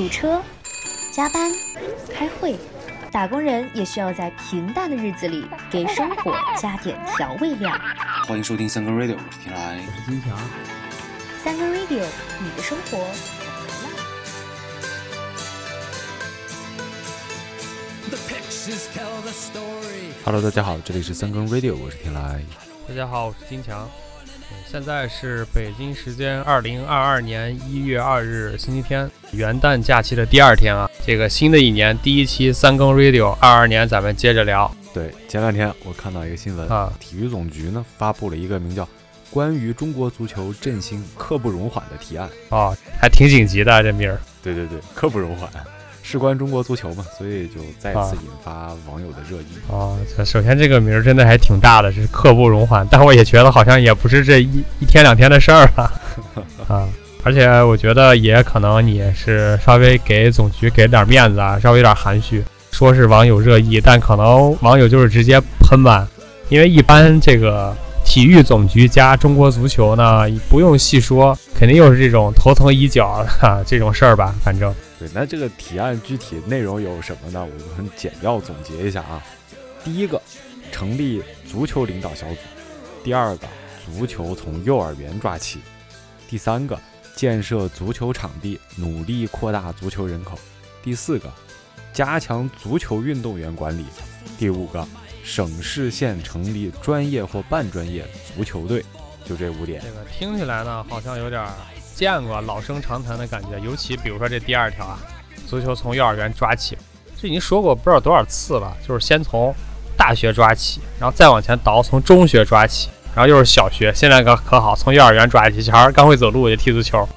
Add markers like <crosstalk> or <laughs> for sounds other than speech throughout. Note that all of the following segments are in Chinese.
堵车、加班、开会，打工人也需要在平淡的日子里给生活加点调味料。欢迎收听三更 radio，我是天来。我是金强。三更 radio，你的生活. Hello，大家好，这里是三更 radio，我是天来。大家好，我是金强。嗯现在是北京时间二零二二年一月二日星期天，元旦假期的第二天啊。这个新的一年第一期三更 radio，二二年咱们接着聊对，前两天我看到一个新闻，啊。体育总局呢发布了一个名叫《关于中国足球振兴刻不容缓的提案》。哦，还挺紧急的这名儿。对对对，刻不容缓，事关中国足球嘛，所以就再啊次引发网友的热议。哦，首先这个名儿真的还挺大的，是刻不容缓。但我也觉得好像也不是这一一天两天的事儿了 <laughs> 啊。而且我觉得也可能你是稍微给总局给点面子啊，稍微有点含蓄，说是网友热议，但可能网友就是直接喷吧，因为一般这个体育总局加中国足球呢，不用细说，肯定又是这种头疼医脚哈、这种事儿吧，反正对，那这个提案具体内容有什么呢？我们简要总结一下啊。第一个，成立足球领导小组；第二个，足球从幼儿园抓起；第三个，建设足球场地，努力扩大足球人口；第四个，加强足球运动员管理；第五个，省市县成立专业或半专业足球队。就这五点这。个听起来呢，好像有点见过老生常谈的感觉。尤其比如说这第二条啊，足球从幼儿园抓起，这已经说过不知道多少次了，就是先从大学抓起，然后再往前倒，从中学抓起，然后又是小学，现在可可好，从幼儿园抓起，小孩儿刚会走路就踢足球。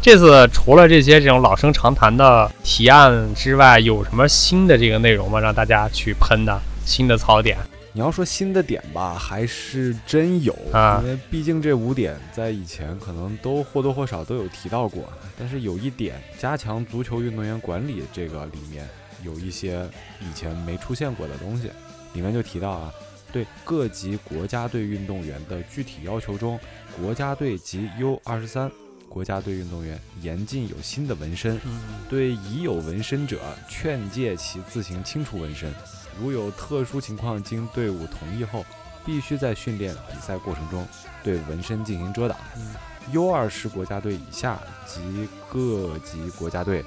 这次除了这些这种老生常谈的提案之外，有什么新的这个内容吗？让大家去喷的新的槽点？你要说新的点吧，还是真有啊因为毕竟这五点在以前可能都或多或少都有提到过。但是有一点，加强足球运动员管理这个里面有一些以前没出现过的东西，里面就提到啊，对各级国家队运动员的具体要求中，国家队及 U 二十三国家队运动员严禁有新的纹身，嗯，对已有纹身者，劝诫其自行清除纹身。如有特殊情况，经队伍同意后，必须在训练比赛过程中对纹身进行遮挡。嗯 U 二十国家队以下及各级国家队，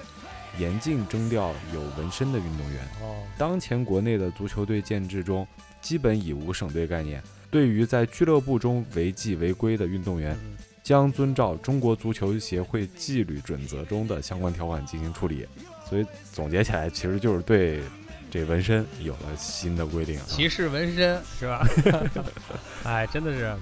严禁征调有纹身的运动员。哦，当前国内的足球队建制中，基本已无省队概念。对于在俱乐部中违纪违规的运动员，嗯将遵照中国足球协会纪律准则中的相关条款进行处理。所以总结起来，其实就是对这纹身有了新的规定啊。歧视纹身是吧？<laughs> 哎，真的是，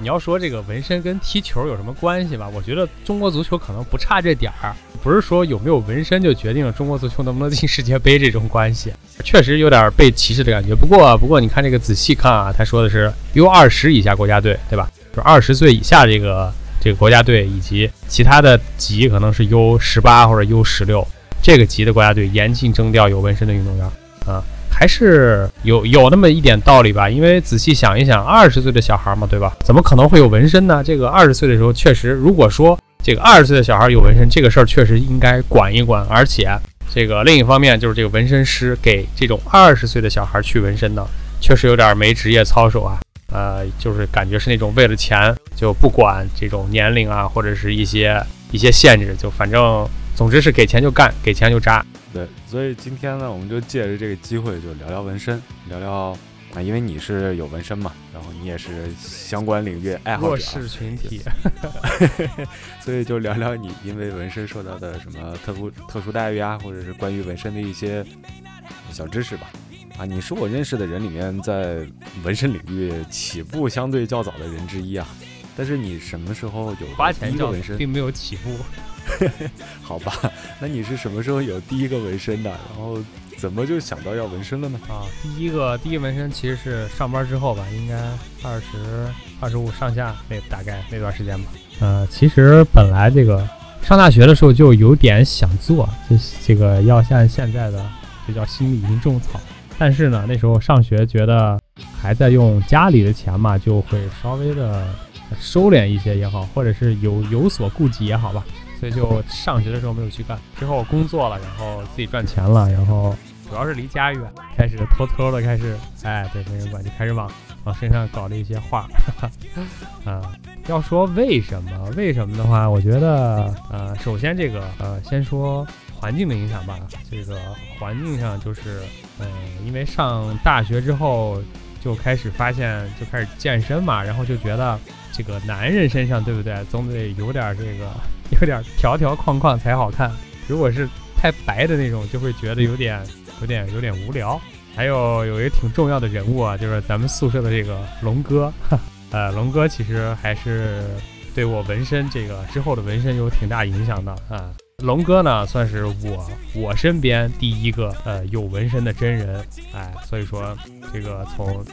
你要说这个纹身跟踢球有什么关系吧？我觉得中国足球可能不差这点儿，不是说有没有纹身就决定了中国足球能不能进世界杯这种关系，确实有点被歧视的感觉。不过，不过你看这个仔细看啊，他说的是 U 二十以下国家队，对吧？就二十岁以下这个这个国家队以及其他的级可能是 U 十八或者 U 十六这个级的国家队严禁征调有纹身的运动员啊。还是有有那么一点道理吧，因为仔细想一想，二十岁的小孩嘛，对吧？怎么可能会有纹身呢？这个二十岁的时候，确实，如果说这个二十岁的小孩有纹身，这个事儿确实应该管一管。而且，这个另一方面就是这个纹身师给这种二十岁的小孩去纹身呢，确实有点没职业操守啊。呃，就是感觉是那种为了钱就不管这种年龄啊，或者是一些一些限制，就反正总之是给钱就干，给钱就扎。对，所以今天呢，我们就借着这个机会，就聊聊纹身，聊聊啊，因为你是有纹身嘛，然后你也是相关领域爱好者啊，弱势群体，<laughs> 所以就聊聊你因为纹身受到的什么特殊特殊待遇啊，或者是关于纹身的一些小知识吧。啊，你是我认识的人里面在纹身领域起步相对较早的人之一啊。但是你什么时候有花第钱叫纹身？并没有起步。<laughs> 好吧，那你是什么时候有第一个纹身的？然后怎么就想到要纹身了呢？啊，第一个第一个纹身其实是上班之后吧，应该二十二十五上下那大概那段时间吧。呃，其实本来这个上大学的时候就有点想做，这这个要像现在的这叫心里已经种草。但是呢，那时候上学觉得还在用家里的钱嘛，就会稍微的收敛一些也好，或者是有有所顾忌也好吧，所以就上学的时候没有去干。之后工作了，然后自己赚钱了，然后主要是离家远，开始偷偷的开始，哎，对，没人管，就开始往往身上搞了一些画。啊，要说为什么？为什么的话，我觉得，呃，首先这个，呃，先说环境的影响吧。这个环境上就是，嗯，因为上大学之后就开始发现，就开始健身嘛，然后就觉得这个男人身上，对不对？总得有点这个，有点条条框框才好看。如果是太白的那种，就会觉得有点、有点、有点无聊。还有有一个挺重要的人物啊，就是咱们宿舍的这个龙哥。<laughs> 呃，龙哥其实还是对我纹身这个之后的纹身有挺大影响的啊。龙哥呢，算是我我身边第一个呃有纹身的真人，哎，所以说这个从。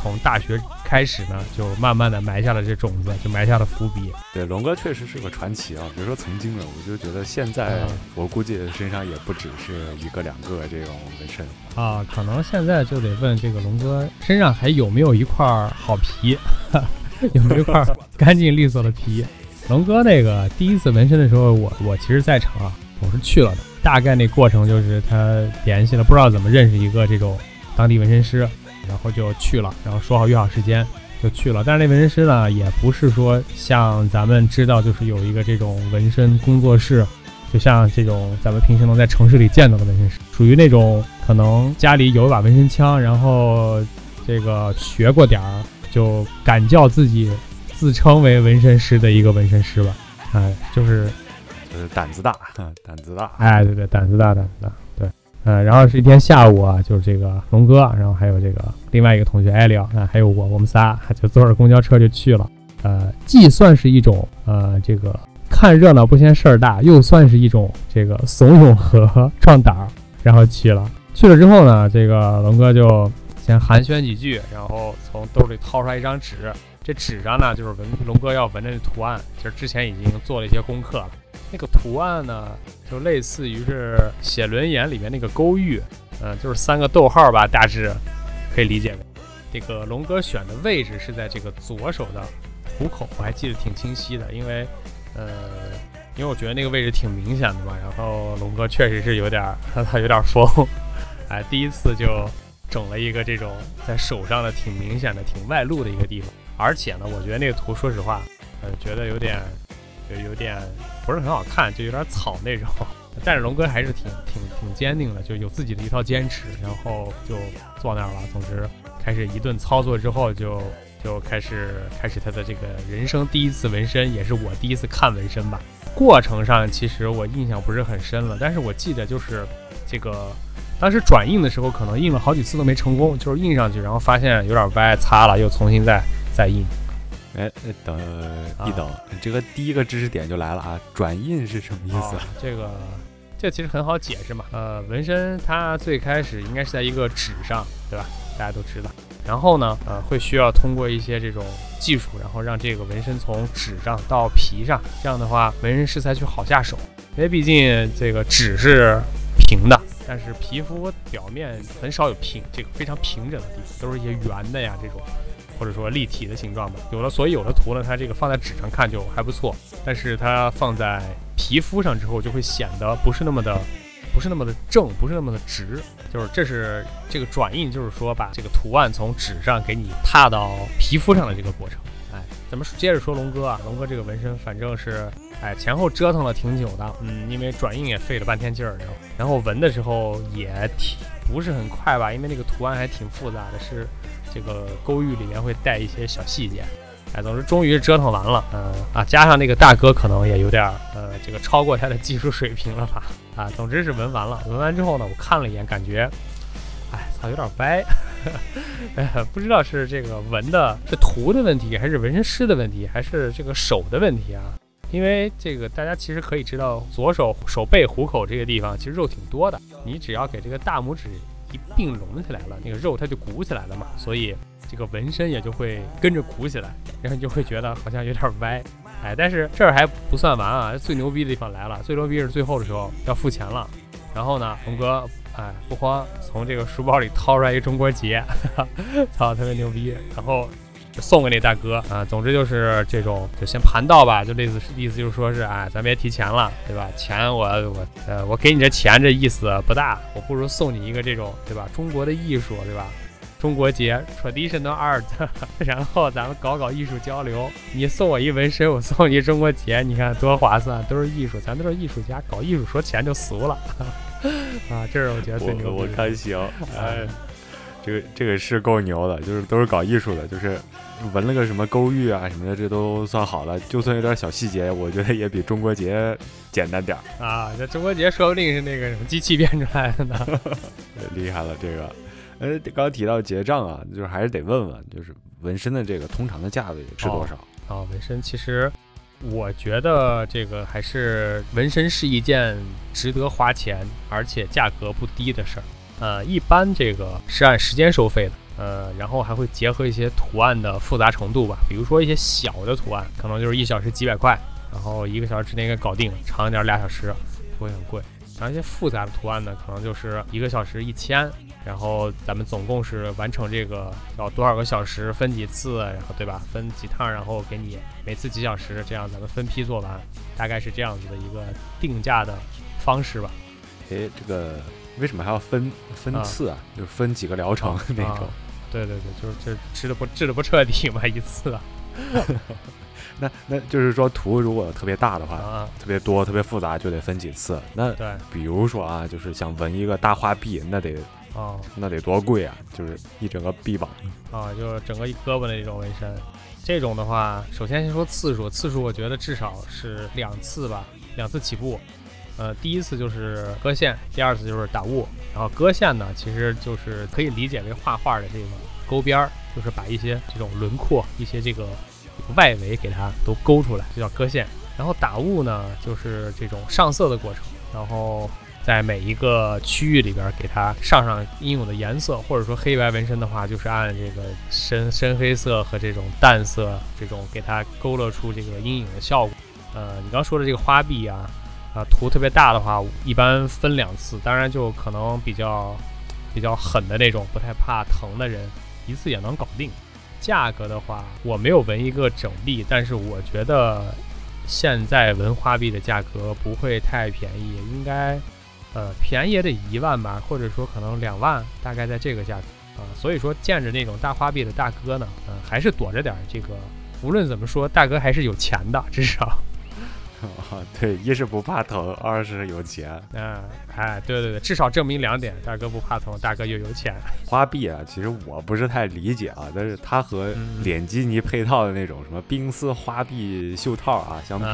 从大学开始呢，就慢慢的埋下了这种子，就埋下了伏笔。对，龙哥确实是个传奇啊！别说曾经了，我就觉得现在我估计身上也不只是一个两个这种纹身啊。可能现在就得问这个龙哥身上还有没有一块好皮，<laughs> 有没有一块干净利索的皮？龙哥那个第一次纹身的时候，我我其实在场啊，我是去了的。大概那过程就是他联系了，不知道怎么认识一个这种当地纹身师。然后就去了，然后说好约好时间就去了。但是那纹身师呢，也不是说像咱们知道，就是有一个这种纹身工作室，就像这种咱们平时能在城市里见到的纹身师，属于那种可能家里有一把纹身枪，然后这个学过点儿，就敢叫自己自称为纹身师的一个纹身师吧。哎，就是就是胆子大，胆子大。哎，对对，胆子大，胆子大。<laughs> 呃，然后是一天下午啊，就是这个龙哥，然后还有这个另外一个同学艾利奥，还有我，我们仨就坐着公交车就去了。呃，既算是一种呃这个看热闹不嫌事儿大，又算是一种这个怂恿和 <laughs> 壮胆儿，然后去了。去了之后呢，这个龙哥就先寒暄几句，然后从兜里掏出来一张纸，这纸上呢就是文龙哥要纹的图案，就是之前已经做了一些功课了。那个图案呢，就类似于是写轮眼里面那个勾玉，嗯，就是三个逗号吧，大致可以理解为。这个龙哥选的位置是在这个左手的虎口，我还记得挺清晰的，因为，呃，因为我觉得那个位置挺明显的嘛。然后龙哥确实是有点，他 <laughs> 有点疯，哎，第一次就整了一个这种在手上的挺明显的、挺外露的一个地方。而且呢，我觉得那个图，说实话，呃，觉得有点。就有点不是很好看，就有点草那种。<laughs> 但是龙哥还是挺挺挺坚定的，就有自己的一套坚持，然后就坐那儿了。总之，开始一顿操作之后，就就开始开始他的这个人生第一次纹身，也是我第一次看纹身吧。过程上其实我印象不是很深了，但是我记得就是这个当时转印的时候，可能印了好几次都没成功，就是印上去，然后发现有点歪，擦了又重新再再印。哎，等一等，这个第一个知识点就来了啊！转印是什么意思？这个，这其实很好解释嘛。呃，纹身它最开始应该是在一个纸上，对吧？大家都知道。然后呢，呃，会需要通过一些这种技术，然后让这个纹身从纸上到皮上，这样的话纹身师才去好下手。因为毕竟这个纸是平的，但是皮肤表面很少有平这个非常平整的地方，都是一些圆的呀这种。或者说立体的形状吧，有了，所以有的图呢，它这个放在纸上看就还不错，但是它放在皮肤上之后，就会显得不是那么的，不是那么的正，不是那么的直。就是这是这个转印，就是说把这个图案从纸上给你踏到皮肤上的这个过程。哎，咱们接着说龙哥啊，龙哥这个纹身反正是，哎，前后折腾了挺久的，嗯，因为转印也费了半天劲儿，然后然后纹的时候也挺不是很快吧，因为那个图案还挺复杂的，是。这个勾玉里面会带一些小细节，哎，总之终于是折腾完了，嗯啊，加上那个大哥可能也有点呃，这个超过他的技术水平了吧，啊，总之是纹完了，纹完之后呢，我看了一眼，感觉，哎，操，有点歪，<laughs> 哎，不知道是这个纹的是图的问题，还是纹身师的问题，还是这个手的问题啊？因为这个大家其实可以知道，左手手背虎口这个地方其实肉挺多的，你只要给这个大拇指。一并隆起来了，那个肉它就鼓起来了嘛，所以这个纹身也就会跟着鼓起来，然后你就会觉得好像有点歪，哎，但是这儿还不算完啊，最牛逼的地方来了，最牛逼是最后的时候要付钱了，然后呢，龙哥，哎，不慌，从这个书包里掏出来一中国结，<laughs> 操，特别牛逼，然后送给那大哥啊。总之就是这种，就先盘道吧，就类似意思就是说是，啊，咱别提钱了，对吧？钱我我呃我给你这钱这意思不大，我不如送你一个这种，对吧？中国的艺术，对吧？中国节 traditional art，<laughs> 然后咱们搞搞艺术交流。你送我一纹身，我送你中国节，你看多划算，都是艺术，咱都是艺术家，搞艺术说钱就俗了 <laughs> 啊！这是我觉得最牛我我逼的。看行，哎，这个这个是够牛的，就是都是搞艺术的，就是纹了个什么勾玉啊什么的，这都算好了。就算有点小细节，我觉得也比中国结简单点儿，啊，这中国结说不定是那个什么机器变出来的呢。呃 <laughs> 厉害了这个。呃，刚刚提到结账啊，就是还是得问问，就是纹身的这个通常的价位是多少？啊，纹身其实我觉得这个还是纹身是一件值得花钱，而且价格不低的事儿。呃，一般这个是按时间收费的，呃，然后还会结合一些图案的复杂程度吧，比如说一些小的图案，可能就是一小时几百块，然后一个小时之内给搞定，长一点俩小时不会很贵。然后一些复杂的图案呢，可能就是一个小时一千，然后咱们总共是完成这个要多少个小时，分几次，然后对吧？分几趟，然后给你每次几小时，这样咱们分批做完，大概是这样子的一个定价的方式吧。诶，这个为什么还要分分啊次啊？就是分几个疗程 <laughs> 那种啊。对对对，就是这治的不治的不彻底嘛，一次啊 <laughs> 那那就是说图如果特别大的话，啊，特别多、特别复杂，就得分几次。那对比如说啊，就是想纹一个大花臂，那得啊那得多贵啊！就是一整个臂膀。啊，就是整个一胳膊的那种纹身。这种的话，首先先说次数，次数我觉得至少是两次吧，两次起步。呃，第一次就是割线，第二次就是打雾。然后割线呢，其实就是可以理解为画画的这个勾边儿，就是把一些这种轮廓、一些这个外围给它都勾出来，就叫割线。然后打雾呢，就是这种上色的过程，然后在每一个区域里边给它上上应有的颜色，或者说黑白纹身的话，就是按这个深深黑色和这种淡色这种给它勾勒出这个阴影的效果。呃，你刚说的这个花臂啊，啊图特别大的话，一般分两次，当然就可能比较比较狠的那种，不太怕疼的人，一次也能搞定。价格的话，我没有纹一个整币，但是我觉得现在纹花臂的价格不会太便宜，应该呃便宜也得一万吧，或者说可能两万，大概在这个价格啊、所以说见着那种大花臂的大哥呢，嗯、还是躲着点。这个无论怎么说，大哥还是有钱的，至少。啊，<laughs> 对，一是不怕疼，二是有钱。嗯，哎，对对对，至少证明两点：大哥不怕疼，大哥又有钱。花臂啊，其实我不是太理解啊，但是它和嗯脸基尼配套的那种什么冰丝花臂袖套啊相比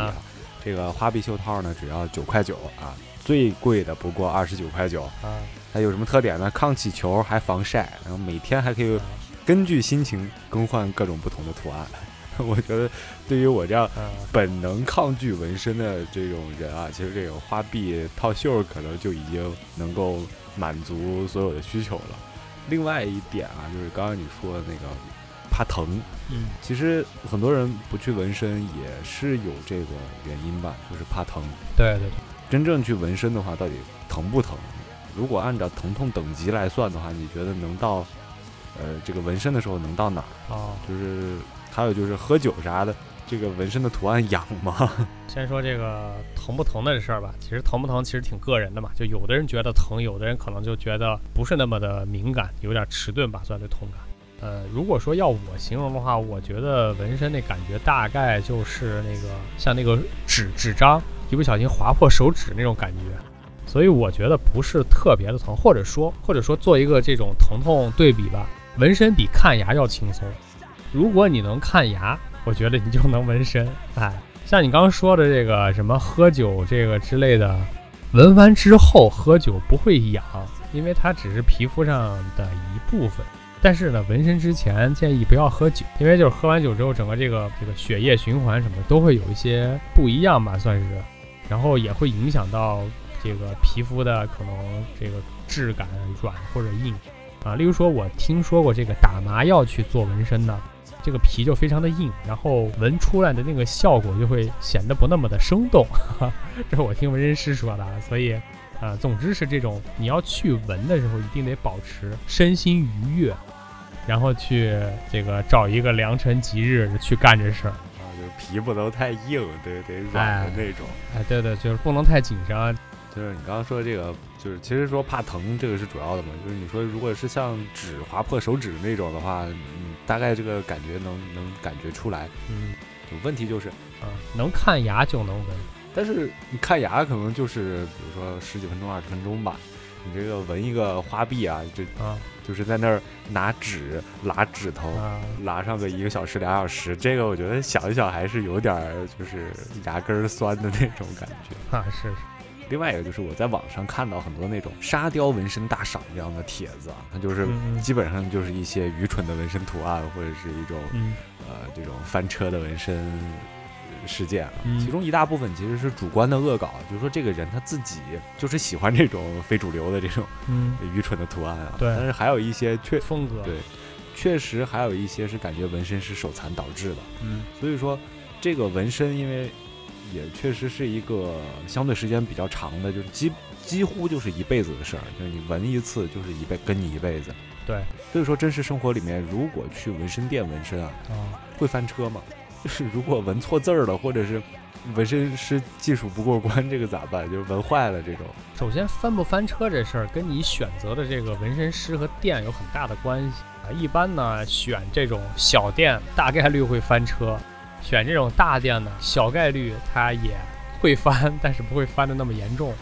这个花臂袖套呢只要九块九啊，最贵的不过二十九块九。啊，它有什么特点呢？抗起球，还防晒，然后每天还可以根据心情更换各种不同的图案。<laughs> 我觉得对于我这样嗯本能抗拒纹身的这种人啊，其实这个花臂套袖可能就已经能够满足所有的需求了。另外一点啊，就是刚刚你说的那个怕疼，嗯其实很多人不去纹身也是有这个原因吧，就是怕疼。对对对，真正去纹身的话，到底疼不疼？如果按照疼痛等级来算的话，你觉得能到呃这个纹身的时候能到哪儿？哦，就是还有就是喝酒啥的，这个纹身的图案痒吗？<laughs> 先说这个疼不疼的事儿吧，其实疼不疼其实挺个人的嘛，就有的人觉得疼，有的人可能就觉得不是那么的敏感，有点迟钝吧，算是痛感。呃，如果说要我形容的话，我觉得纹身那感觉大概就是那个像那个纸纸张一不小心划破手指那种感觉，所以我觉得不是特别的疼，或者说或者说做一个这种疼痛对比吧，纹身比看牙要轻松。如果你能看牙，我觉得你就能纹身。哎，像你刚刚说的这个什么喝酒这个之类的，纹完之后喝酒不会痒，因为它只是皮肤上的一部分。但是呢，纹身之前建议不要喝酒，因为就是喝完酒之后，整个这个这个血液循环什么都会有一些不一样吧，算是，然后也会影响到这个皮肤的可能这个质感软或者硬啊。例如说，我听说过这个打麻药去做纹身呢，这个皮就非常的硬，然后纹出来的那个效果就会显得不那么的生动，<laughs> 这是我听纹身师说的，啊。所以，啊，总之是这种你要去纹的时候，一定得保持身心愉悦，然后去这个找一个良辰吉日去干这事儿。啊，就是皮不能太硬，得得软的那种。哎，对对，就是不能太紧张。就是你刚刚说这个，就是其实说怕疼这个是主要的嘛。就是你说如果是像纸划破手指那种的话，嗯，大概这个感觉能能感觉出来。嗯，有问题就是，啊，能看牙就能闻。但是你看牙可能就是比如说十几分钟、二十分钟吧。你这个闻一个花臂啊，这啊，就是在那儿拿纸拉指头，啊，拉上个一个小时、俩小时，这个我觉得想一想还是有点儿就是牙根儿酸的那种感觉。<laughs> 啊，是是，另外一个就是我在网上看到很多那种沙雕纹身大赏这样的帖子啊，它就是基本上就是一些愚蠢的纹身图案，或者是一种嗯呃这种翻车的纹身呃事件啊。嗯其中一大部分其实是主观的恶搞，就是说这个人他自己就是喜欢这种非主流的这种嗯，愚蠢的图案啊。对但是还有一些确风格，对确实还有一些是感觉纹身是手残导致的。嗯所以说，这个纹身因为也确实是一个相对时间比较长的，就是几几乎就是一辈子的事儿，就是你纹一次就是一辈跟你一辈子。对，所以说真实生活里面，如果去纹身店纹身啊，啊，会翻车吗？<laughs> 就是如果纹错字儿了，或者是纹身师技术不过关，这个咋办？就是纹坏了这种。首先翻不翻车这事儿跟你选择的这个纹身师和店有很大的关系啊。一般呢，选这种小店大概率会翻车，选这种大店呢，小概率它也会翻，但是不会翻的那么严重。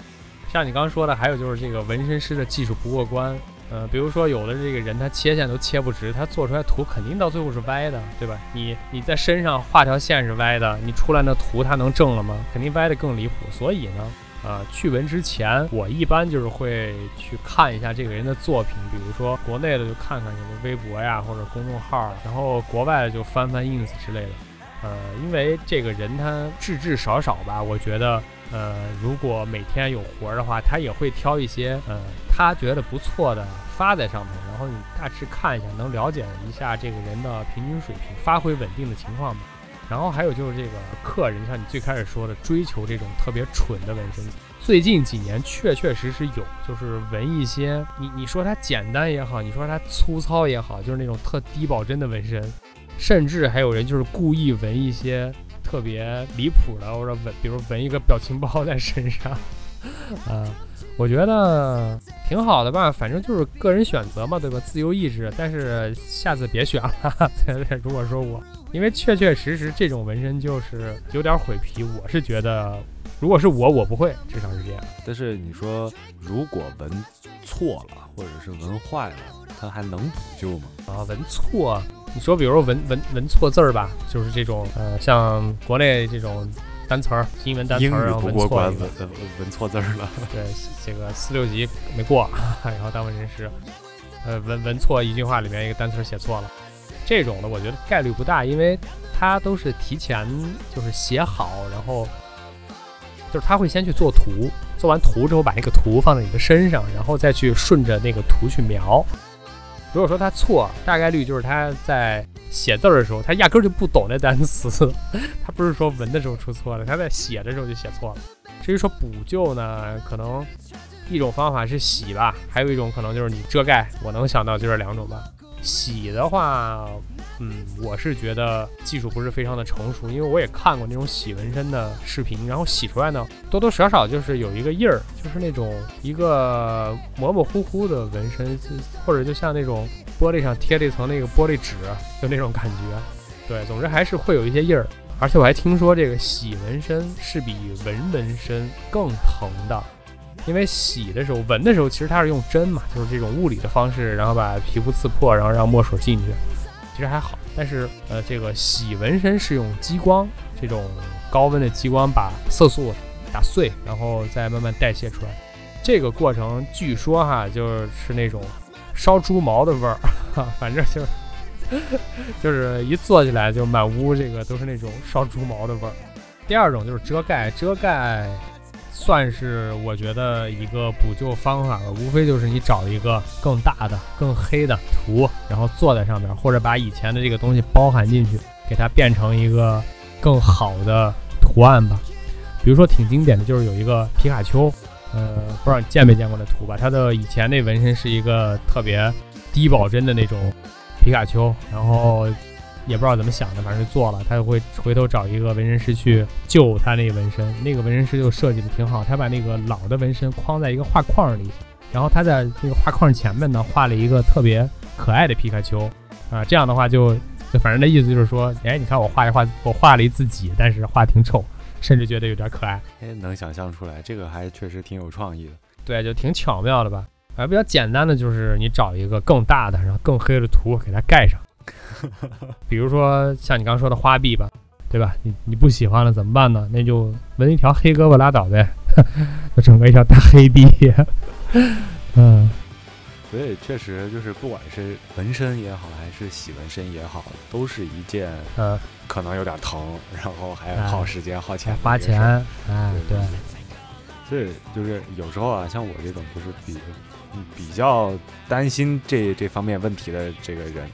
像你刚刚说的，还有就是这个纹身师的技术不过关。呃，比如说有的这个人他切线都切不直，他做出来图肯定到最后是歪的，对吧？你你在身上画条线是歪的，你出来那图他能正了吗？肯定歪的更离谱。所以呢，呃，去纹之前，我一般就是会去看一下这个人的作品，比如说国内的就看看有个微博呀或者公众号，然后国外的就翻翻 ins 之类的。呃，因为这个人他至至少少吧，我觉得，呃，如果每天有活儿的话，他也会挑一些呃他觉得不错的发在上面，然后你大致看一下，能了解一下这个人的平均水平、发挥稳定的情况吧。然后还有就是这个客人，像你最开始说的，追求这种特别蠢的纹身。最近几年确确实实有，就是纹一些你你说它简单也好，你说它粗糙也好，就是那种特低保真的纹身，甚至还有人就是故意纹一些特别离谱的，或者纹，比如纹一个表情包在身上，<laughs> 啊、我觉得挺好的吧，反正就是个人选择嘛，对吧？自由意志。但是下次别选了，<laughs> 如果说我，因为确确实实这种纹身就是有点毁皮，我是觉得，如果是我，我不会，至少是这样。但是你说如果纹错了，或者是纹坏了，它还能补救吗？啊，纹错，你说比如说纹纹纹错字儿吧，就是这种呃，像国内这种单词儿、英文单词儿，然后不过关，纹错一个纹，纹纹错字儿了。对，这个四六级没过，<laughs> 然后当纹身师，呃，纹纹错一句话里面一个单词儿写错了，这种的我觉得概率不大，因为它都是提前就是写好，然后就是他会先去做图，做完图之后把那个图放在你的身上，然后再去顺着那个图去描。如果说他错，大概率就是他在写字儿的时候，他压根儿就不懂那单词，<laughs> 他不是说文的时候出错了，他在写的时候就写错了。至于说补救呢，可能一种方法是洗吧，还有一种可能就是你遮盖。我能想到就这两种吧。洗的话，嗯，我是觉得技术不是非常的成熟，因为我也看过那种洗纹身的视频，然后洗出来呢，多多少少就是有一个印儿，就是那种一个模模糊糊的纹身，或者就像那种玻璃上贴了一层那个玻璃纸，就那种感觉。对，总之还是会有一些印儿。而且我还听说这个洗纹身是比纹纹身更疼的，因为洗的时候、纹的时候，其实它是用针嘛，就是这种物理的方式，然后把皮肤刺破，然后让墨水进去，其实还好。但是呃，这个洗纹身是用激光这种高温的激光把色素打碎，然后再慢慢代谢出来。这个过程据说哈，就是那种烧猪毛的味儿，反正就是。就是一坐起来就满屋这个都是那种烧猪毛的味儿。第二种就是遮盖，遮盖算是我觉得一个补救方法吧，无非就是你找一个更大的、更黑的图，然后坐在上面，或者把以前的这个东西包含进去，给它变成一个更好的图案吧。比如说挺经典的就是有一个皮卡丘，呃，不知道你见没见过那图吧？它的以前那纹身是一个特别低保真的那种。皮卡丘，然后也不知道怎么想的，反正就做了。他就会回头找一个纹身师去救他那个纹身，那个纹身师就设计的挺好，他把那个老的纹身框在一个画框里，然后他在那个画框前面呢画了一个特别可爱的皮卡丘，啊，这样的话就就反正那意思就是说，哎，你看我画一画，我画了一自己，但是画挺丑，甚至觉得有点可爱。<laughs> 哎，能想象出来，这个还确实挺有创意的。对，就挺巧妙的吧。而比较简单的就是你找一个更大的，然后更黑的图给它盖上。<laughs> 比如说像你刚说的花臂吧，对吧？你你不喜欢了怎么办呢？那就纹一条黑胳膊拉倒呗，<laughs> 就整个一条大黑臂。<laughs> 嗯，所以确实就是不管是纹身也好，还是洗纹身也好，都是一件呃，可能有点疼，然后还哎耗时间、耗钱、花钱，哎，对，所以就是有时候啊，像我这种就是比嗯比较担心这这方面问题的这个人，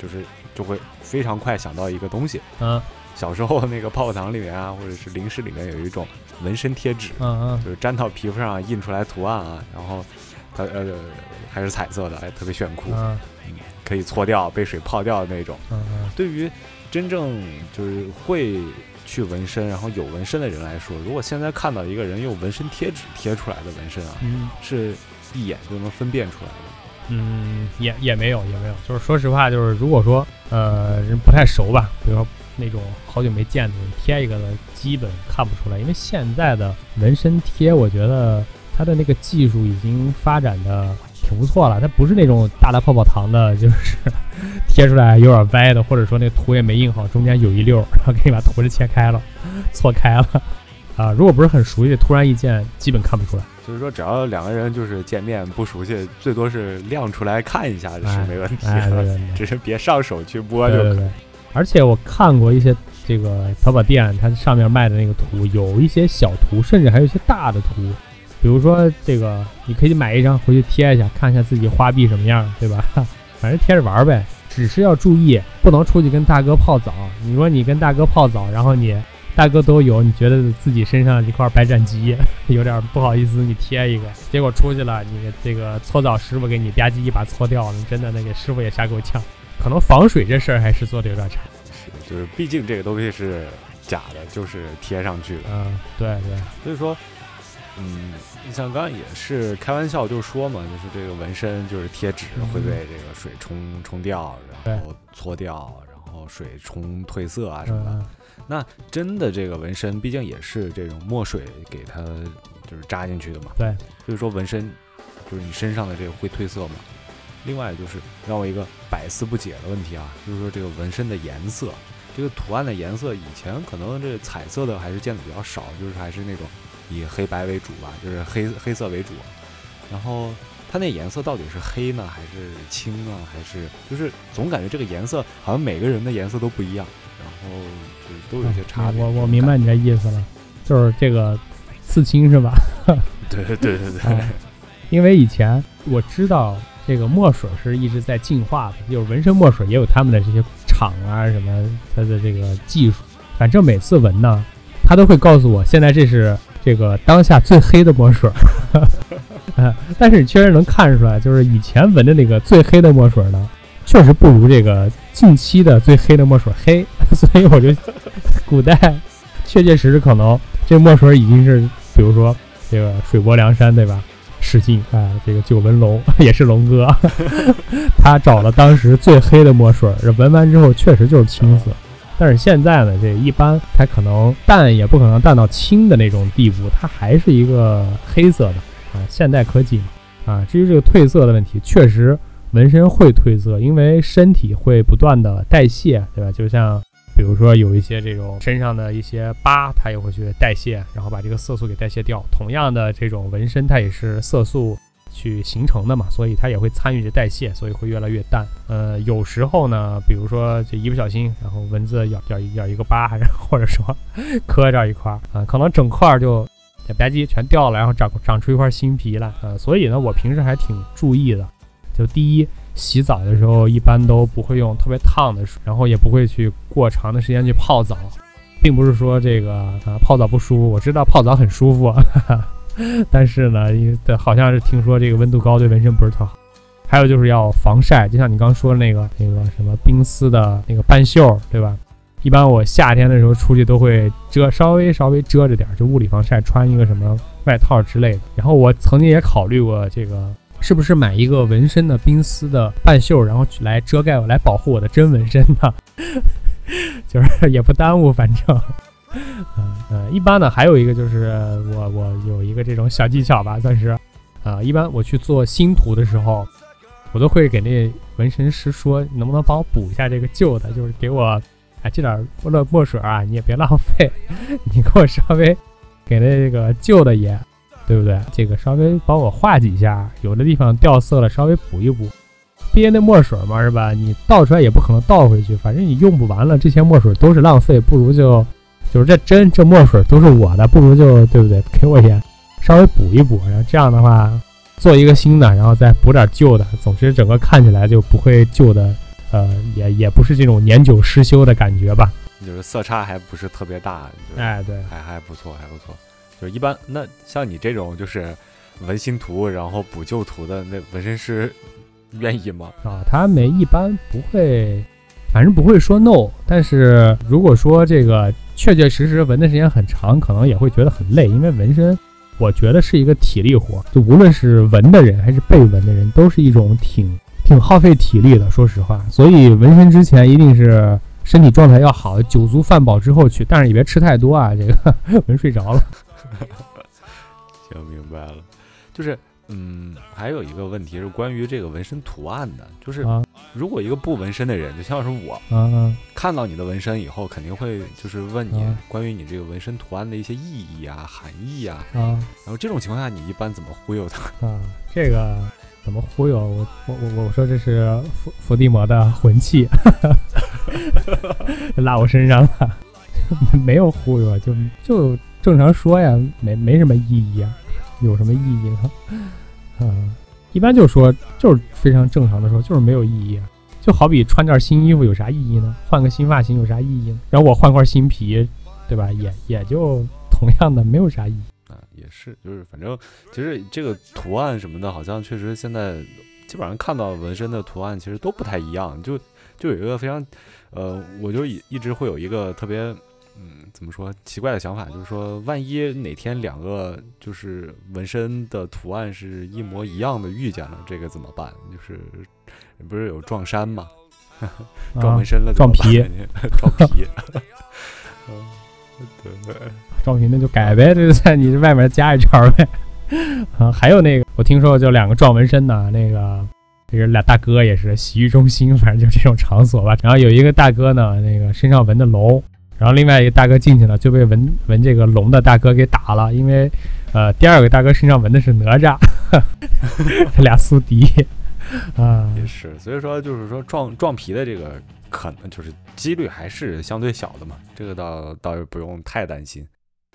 就是就会非常快想到一个东西。嗯。小时候那个泡泡糖里面啊，或者是零食里面有一种纹身贴纸，嗯嗯。就是粘到皮肤上印出来图案啊，然后它呃还是彩色的，哎，特别炫酷，嗯可以搓掉、被水泡掉的那种。嗯嗯，对于真正就是会去纹身，然后有纹身的人来说，如果现在看到一个人用纹身贴纸贴出来的纹身啊，嗯。是一眼就能分辨出来的。嗯，也也没有也没有，就是说实话，就是如果说呃人不太熟吧，比如说那种好久没见的人贴一个的，基本看不出来，因为现在的纹身贴，我觉得它的那个技术已经发展的挺不错了，它不是那种大大泡泡糖的，就是 <laughs> 贴出来有点歪的，或者说那图也没印好，中间有一溜，然后给你把图就切开了，错开了。啊，如果不是很熟悉，突然一见，基本看不出来。就是说，只要两个人就是见面不熟悉，最多是亮出来看一下是哎没问题哎，对的，对对。只是别上手去摸就可以。对对对，而且我看过一些这个淘宝店，它上面卖的那个图，有一些小图，甚至还有一些大的图。比如说这个，你可以买一张回去贴一下，看一下自己花臂什么样，对吧？<laughs> 反正贴着玩呗。只是要注意，不能出去跟大哥泡澡。你说你跟大哥泡澡，然后你大哥都有，你觉得自己身上一块白斩鸡，<laughs> 有点不好意思，你贴一个，结果出去了，你这个搓澡师傅给你吧唧一把搓掉了，真的那个师傅也吓够呛。可能防水这事儿还是做的有点差。是，就是毕竟这个东西是假的，就是贴上去的。嗯，对对，所以说，嗯，你像刚刚也是开玩笑就说嘛，就是这个纹身就是贴纸嗯会被这个水冲冲掉，然后搓掉，水冲褪色啊什么的。嗯那真的这个纹身，毕竟也是这种墨水给它就是扎进去的嘛。对，所以说纹身就是你身上的这个会褪色嘛。另外就是让我一个百思不解的问题啊，就是说这个纹身的颜色，这个图案的颜色，以前可能这彩色的还是见的比较少，就是还是那种以黑白为主吧，就是黑黑色为主。然后它那颜色到底是黑呢，还是青啊，还是就是总感觉这个颜色好像每个人的颜色都不一样，然后就是都有一些差别。嗯我我明白你这意思了，就是这个刺青是吧？<laughs> 对对对对因为以前我知道这个墨水是一直在进化的，就是纹身墨水也有他们的这些厂啊什么它的这个技术。反正每次纹呢，他都会告诉我，现在这是这个当下最黑的墨水。<laughs> 啊 <laughs> 但是你确实能看出来，就是以前闻的那个最黑的墨水呢，确实不如这个近期的最黑的墨水黑。<laughs> 所以我就古代确确实实可能这墨水已经是，比如说这个水泊梁山对吧？史进啊，这个九纹龙 <laughs> 也是龙哥，他找了当时最黑的墨水，这闻完之后确实就是青色。但是现在呢，这一般它可能淡也不可能淡到青的那种地步，它还是一个黑色的啊，现代科技嘛啊。至于这个褪色的问题，确实纹身会褪色，因为身体会不断的代谢，对吧？就像比如说有一些这种身上的一些疤，它也会去代谢，然后把这个色素给代谢掉。同样的，这种纹身它也是色素去形成的嘛，所以它也会参与着代谢，所以会越来越淡。呃，有时候呢，比如说这一不小心，然后蚊子咬咬咬一个疤，然后或者说 <laughs> 磕着一块儿啊，可能整块儿就这吧唧全掉了，然后长长出一块新皮来。呃，所以呢，我平时还挺注意的。就第一，洗澡的时候一般都不会用特别烫的水，然后也不会去过长的时间去泡澡，并不是说这个啊泡澡不舒服，我知道泡澡很舒服，<laughs> 但是呢，因为好像是听说这个温度高对纹身不是特好，还有就是要防晒，就像你刚说的那个那个什么冰丝的那个半袖，对吧？一般我夏天的时候出去都会遮，稍微稍微遮着点，就物理防晒，穿一个什么外套之类的。然后我曾经也考虑过这个，是不是买一个纹身的冰丝的半袖，然后来遮盖我，来保护我的真纹身呢？<laughs> 就是 <laughs> 也不耽误，反正。嗯呃，一般呢，还有一个就是我我有一个这种小技巧吧，算是，啊，一般我去做新图的时候，我都会给那纹身师说，能不能帮我补一下这个旧的，就是给我。哎，这点墨墨水啊，你也别浪费，<laughs> 你给我稍微给那个旧的也，对不对？这个稍微帮我画几下，有的地方掉色了，稍微补一补。毕竟那墨水嘛，是吧？你倒出来也不可能倒回去，反正你用不完了，这些墨水都是浪费，不如就就是这针这墨水都是我的，不如就对不对？给我也稍微补一补，然后这样的话做一个新的，然后再补点旧的，总之整个看起来就不会旧的。呃，也也不是这种年久失修的感觉吧，就是色差还不是特别大，哎，对，还还不错，还不错。就是一般，那像你这种就是纹新图然后补旧图的，那纹身师愿意吗？啊，他们一般不会，反正不会说 no。但是如果说这个确确实实纹的时间很长，可能也会觉得很累，因为纹身，我觉得是一个体力活，就无论是纹的人还是被纹的人，都是一种挺。挺耗费体力的，说实话，所以纹身之前一定是身体状态要好，酒足饭饱之后去，但是也别吃太多啊，这个纹睡着了。<laughs> 行，明白了。就是，嗯，还有一个问题是关于这个纹身图案的，就是如果一个不纹身的人，就像是我，嗯看到你的纹身以后，肯定会就是问你关于你这个纹身图案的一些意义啊、含义啊。然后这种情况下，你一般怎么忽悠他？啊，这个。怎么忽悠我？我我我说这是伏伏地魔的魂器，<laughs> 拉我身上了，<laughs> 没有忽悠，就就正常说呀，没没什么意义啊，有什么意义呢？嗯，一般就说就是非常正常的说，就是没有意义。啊就好比穿件新衣服有啥意义呢？换个新发型有啥意义呢？然后我换块新皮，对吧？也也就同样的，没有啥意义。也是，就是反正其实这个图案什么的，好像确实现在基本上看到纹身的图案其实都不太一样。就就有一个非常，呃，我就一一直会有一个特别，嗯，怎么说奇怪的想法，就是说万一哪天两个就是纹身的图案是一模一样的遇见了，这个怎么办？就是不是有撞衫吗？<laughs> 撞纹身了，<laughs> 撞皮，撞皮。嗯，对。撞皮那就改呗，就在你这外面加一圈呗。<laughs> 啊，还有那个，我听说就两个撞纹身的，那个这是俩大哥也是洗浴中心，反正就这种场所吧。然后有一个大哥呢，那个身上纹的龙，然后另外一个大哥进去了，就被纹纹这个龙的大哥给打了，因为呃第二个大哥身上纹的是哪吒，他 <laughs> 俩宿敌 <laughs> 啊，也是，所以说就是说撞撞皮的这个可能就是几率还是相对小的嘛，这个倒倒也不用太担心。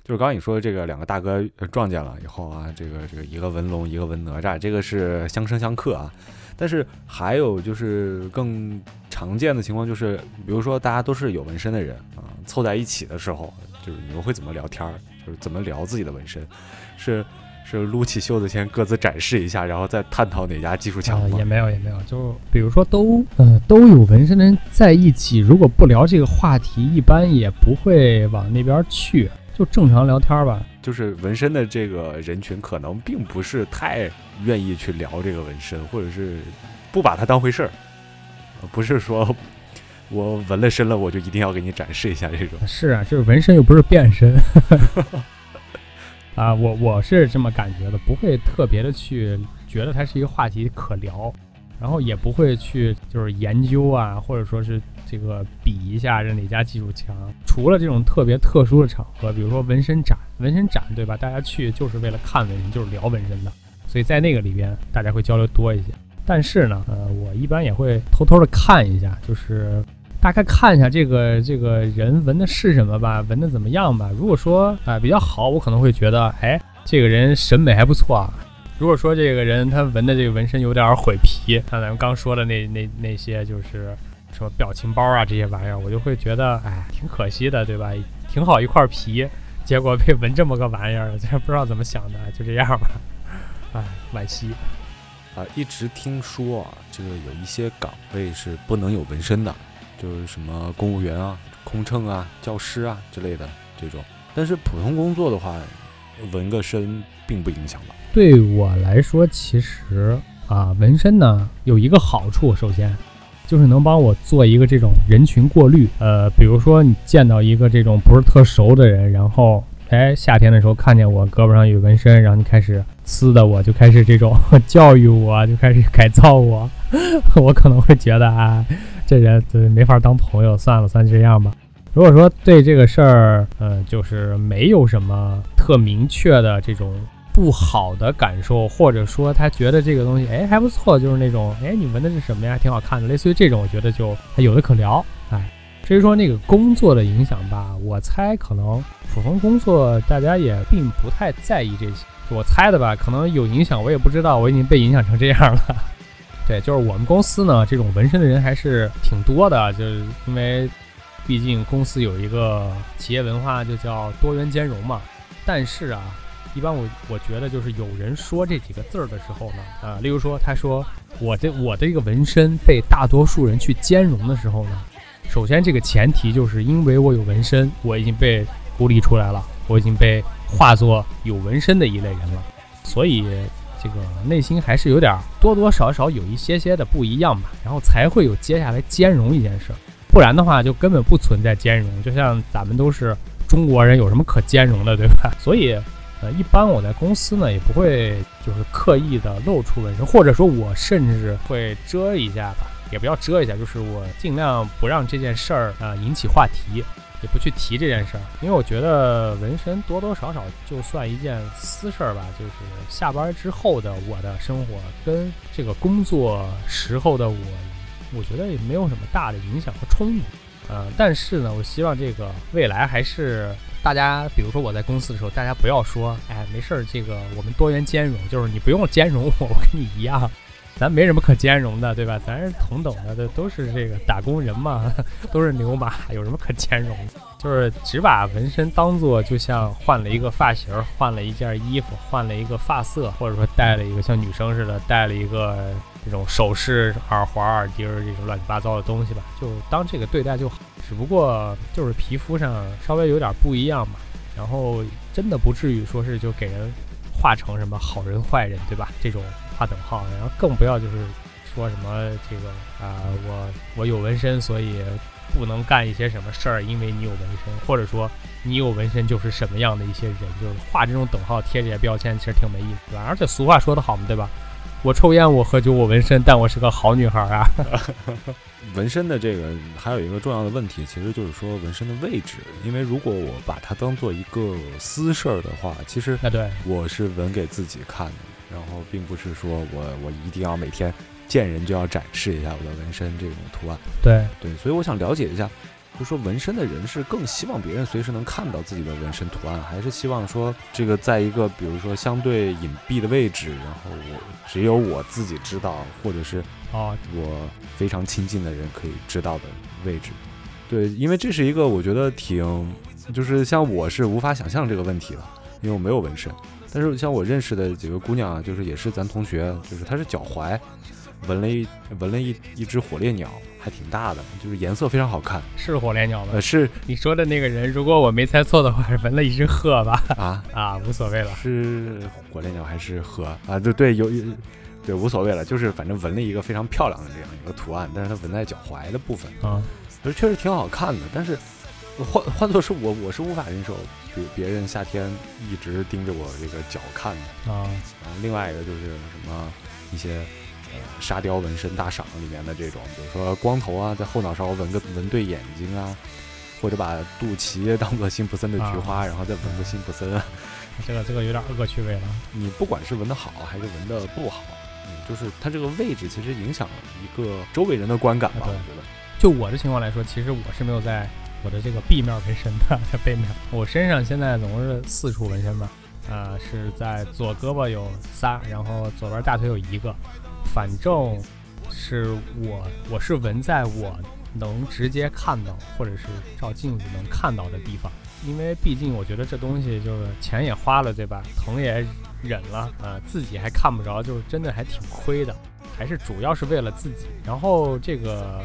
就是刚刚你说的这个两个大哥撞见了以后啊，这个这个一个纹龙，一个纹哪吒，这个是相生相克啊。但是还有就是更常见的情况，就是比如说大家都是有纹身的人啊，凑在一起的时候，就是你们会怎么聊天儿？就是怎么聊自己的纹身？是是撸起袖子先各自展示一下，然后再探讨哪家技术强吗？也没有也没有，就比如说都呃都有纹身的人在一起，如果不聊这个话题，一般也不会往那边去。就正常聊天吧，就是纹身的这个人群可能并不是太愿意去聊这个纹身，或者是不把它当回事儿，不是说我纹了身了我就一定要给你展示一下这种。是啊，就是纹身又不是变身 <laughs> 啊，我我是这么感觉的，不会特别的去觉得它是一个话题可聊，然后也不会去就是研究啊，或者说是。这个比一下这哪家技术强？除了这种特别特殊的场合，比如说纹身展，纹身展对吧？大家去就是为了看纹身，就是聊纹身的，所以在那个里边大家会交流多一些。但是呢，呃，我一般也会偷偷的看一下，就是大概看一下这个这个人纹的是什么吧，纹的怎么样吧。如果说啊比较好，我可能会觉得，哎，这个人审美还不错啊。如果说这个人他纹的这个纹身有点毁皮，像咱们刚说的那 <laughs> 那那些就是。什么表情包啊这些玩意儿，我就会觉得哎，挺可惜的，对吧？挺好一块皮，结果被纹这么个玩意儿，这 <laughs> 不知道怎么想的，就这样吧。哎，惋惜。<laughs> 啊，一直听说啊，这个有一些岗位是不能有纹身的，就是什么公务员啊、空乘啊、教师啊之类的这种。但是普通工作的话，纹个身并不影响吧？对我来说，其实啊，纹身呢有一个好处，首先就是能帮我做一个这种人群过滤。呃，比如说你见到一个这种不是特熟的人，然后哎夏天的时候看见我胳膊上有纹身，然后你开始呲的我，就开始这种教育我，就开始改造我，<laughs> 我可能会觉得啊，这人这没法当朋友，算了，算这样吧。如果说对这个事儿，呃，就是没有什么特明确的这种不好的感受，或者说他觉得这个东西，哎，还不错，就是那种，哎，你纹的是什么呀？挺好看的，类似于这种，我觉得就还有的可聊。哎，至于说那个工作的影响吧，我猜可能普通工作大家也并不太在意这些，我猜的吧，可能有影响，我也不知道，我已经被影响成这样了。对，就是我们公司呢，这种纹身的人还是挺多的，就是因为。毕竟公司有一个企业文化，就叫多元兼容嘛。但是啊，一般我我觉得就是有人说这几个字儿的时候呢，啊，例如说他说我这我的一个纹身被大多数人去兼容的时候呢，首先这个前提就是因为我有纹身，我已经被孤立出来了，我已经被化作有纹身的一类人了，所以这个内心还是有点多多少少有一些些的不一样吧，然后才会有接下来兼容一件事儿。不然的话，就根本不存在兼容。就像咱们都是中国人，有什么可兼容的，对吧？<laughs> 所以，呃，一般我在公司呢，也不会就是刻意的露出纹身，或者说，我甚至会遮一下吧，也不要遮一下，就是我尽量不让这件事儿啊引起话题，也不去提这件事儿，因为我觉得纹身多多少少就算一件私事儿吧，就是下班之后的我的生活跟这个工作时候的我。我觉得也没有什么大的影响和冲突，呃，但是呢，我希望这个未来还是大家，比如说我在公司的时候，大家不要说，哎，没事儿，这个我们多元兼容，就是你不用兼容我，我跟你一样，咱没什么可兼容的，对吧？咱是同等的，这都是这个打工人嘛，都是牛马，有什么可兼容？就是只把纹身当做就像换了一个发型，换了一件衣服，换了一个发色，或者说戴了一个像女生似的戴了一个。这种首饰、耳环、耳钉这种乱七八糟的东西吧，就当这个对待就好。只不过就是皮肤上稍微有点不一样嘛，然后真的不至于说是就给人画成什么好人坏人，对吧？这种划等号，然后更不要就是说什么这个啊，我我有纹身，所以不能干一些什么事儿，因为你有纹身，或者说你有纹身就是什么样的一些人，就是画这种等号贴这些标签，其实挺没意思，对吧？而且俗话说得好嘛，对吧？我抽烟，我喝酒，我纹身，但我是个好女孩啊。<laughs> 纹身的这个还有一个重要的问题，其实就是说纹身的位置。因为如果我把它当做一个私事儿的话，其实啊，对，我是纹给自己看的，然后并不是说我我一定要每天见人就要展示一下我的纹身这种图案。对对，所以我想了解一下。就说纹身的人是更希望别人随时能看到自己的纹身图案，还是希望说这个在一个比如说相对隐蔽的位置，然后我只有我自己知道，或者是啊我非常亲近的人可以知道的位置。对，因为这是一个我觉得挺，就是像我是无法想象这个问题的，因为我没有纹身。但是像我认识的几个姑娘啊，就是也是咱同学，就是她是脚踝纹了一纹了一一只火烈鸟。还挺大的，就是颜色非常好看，是火烈鸟吗？呃，是你说的那个人，如果我没猜错的话，是纹了一只鹤吧？啊啊，无所谓了，是火烈鸟还是鹤啊？对对，有对无所谓了，就是反正纹了一个非常漂亮的这样一个图案，但是它纹在脚踝的部分啊，是确实挺好看的。但是换 <laughs> 换作是我，我是无法忍受别别人夏天一直盯着我这个脚看的啊。然后另外一个就是什么一些呃。沙雕纹身大赏里面的这种，比如说光头啊，在后脑勺纹个纹对眼睛啊，或者把肚脐当做辛普森的菊花，然后再纹个辛普森，<laughs> 这个这个有点恶趣味了。你不管是纹的好还是纹的不好，嗯，就是它这个位置其实影响了一个周围人的观感吧。我觉得，就我的情况来说，其实我是没有在我的这个背面纹身的，在背面。我身上现在总共是四处纹身吧，呃，是在左胳膊有仨，然后左边大腿有一个。反正是我，我是纹在我能直接看到，或者是照镜子能看到的地方。因为毕竟我觉得这东西就是钱也花了，对吧？疼也忍了啊，自己还看不着，就真的还挺亏的，还是主要是为了自己。然后这个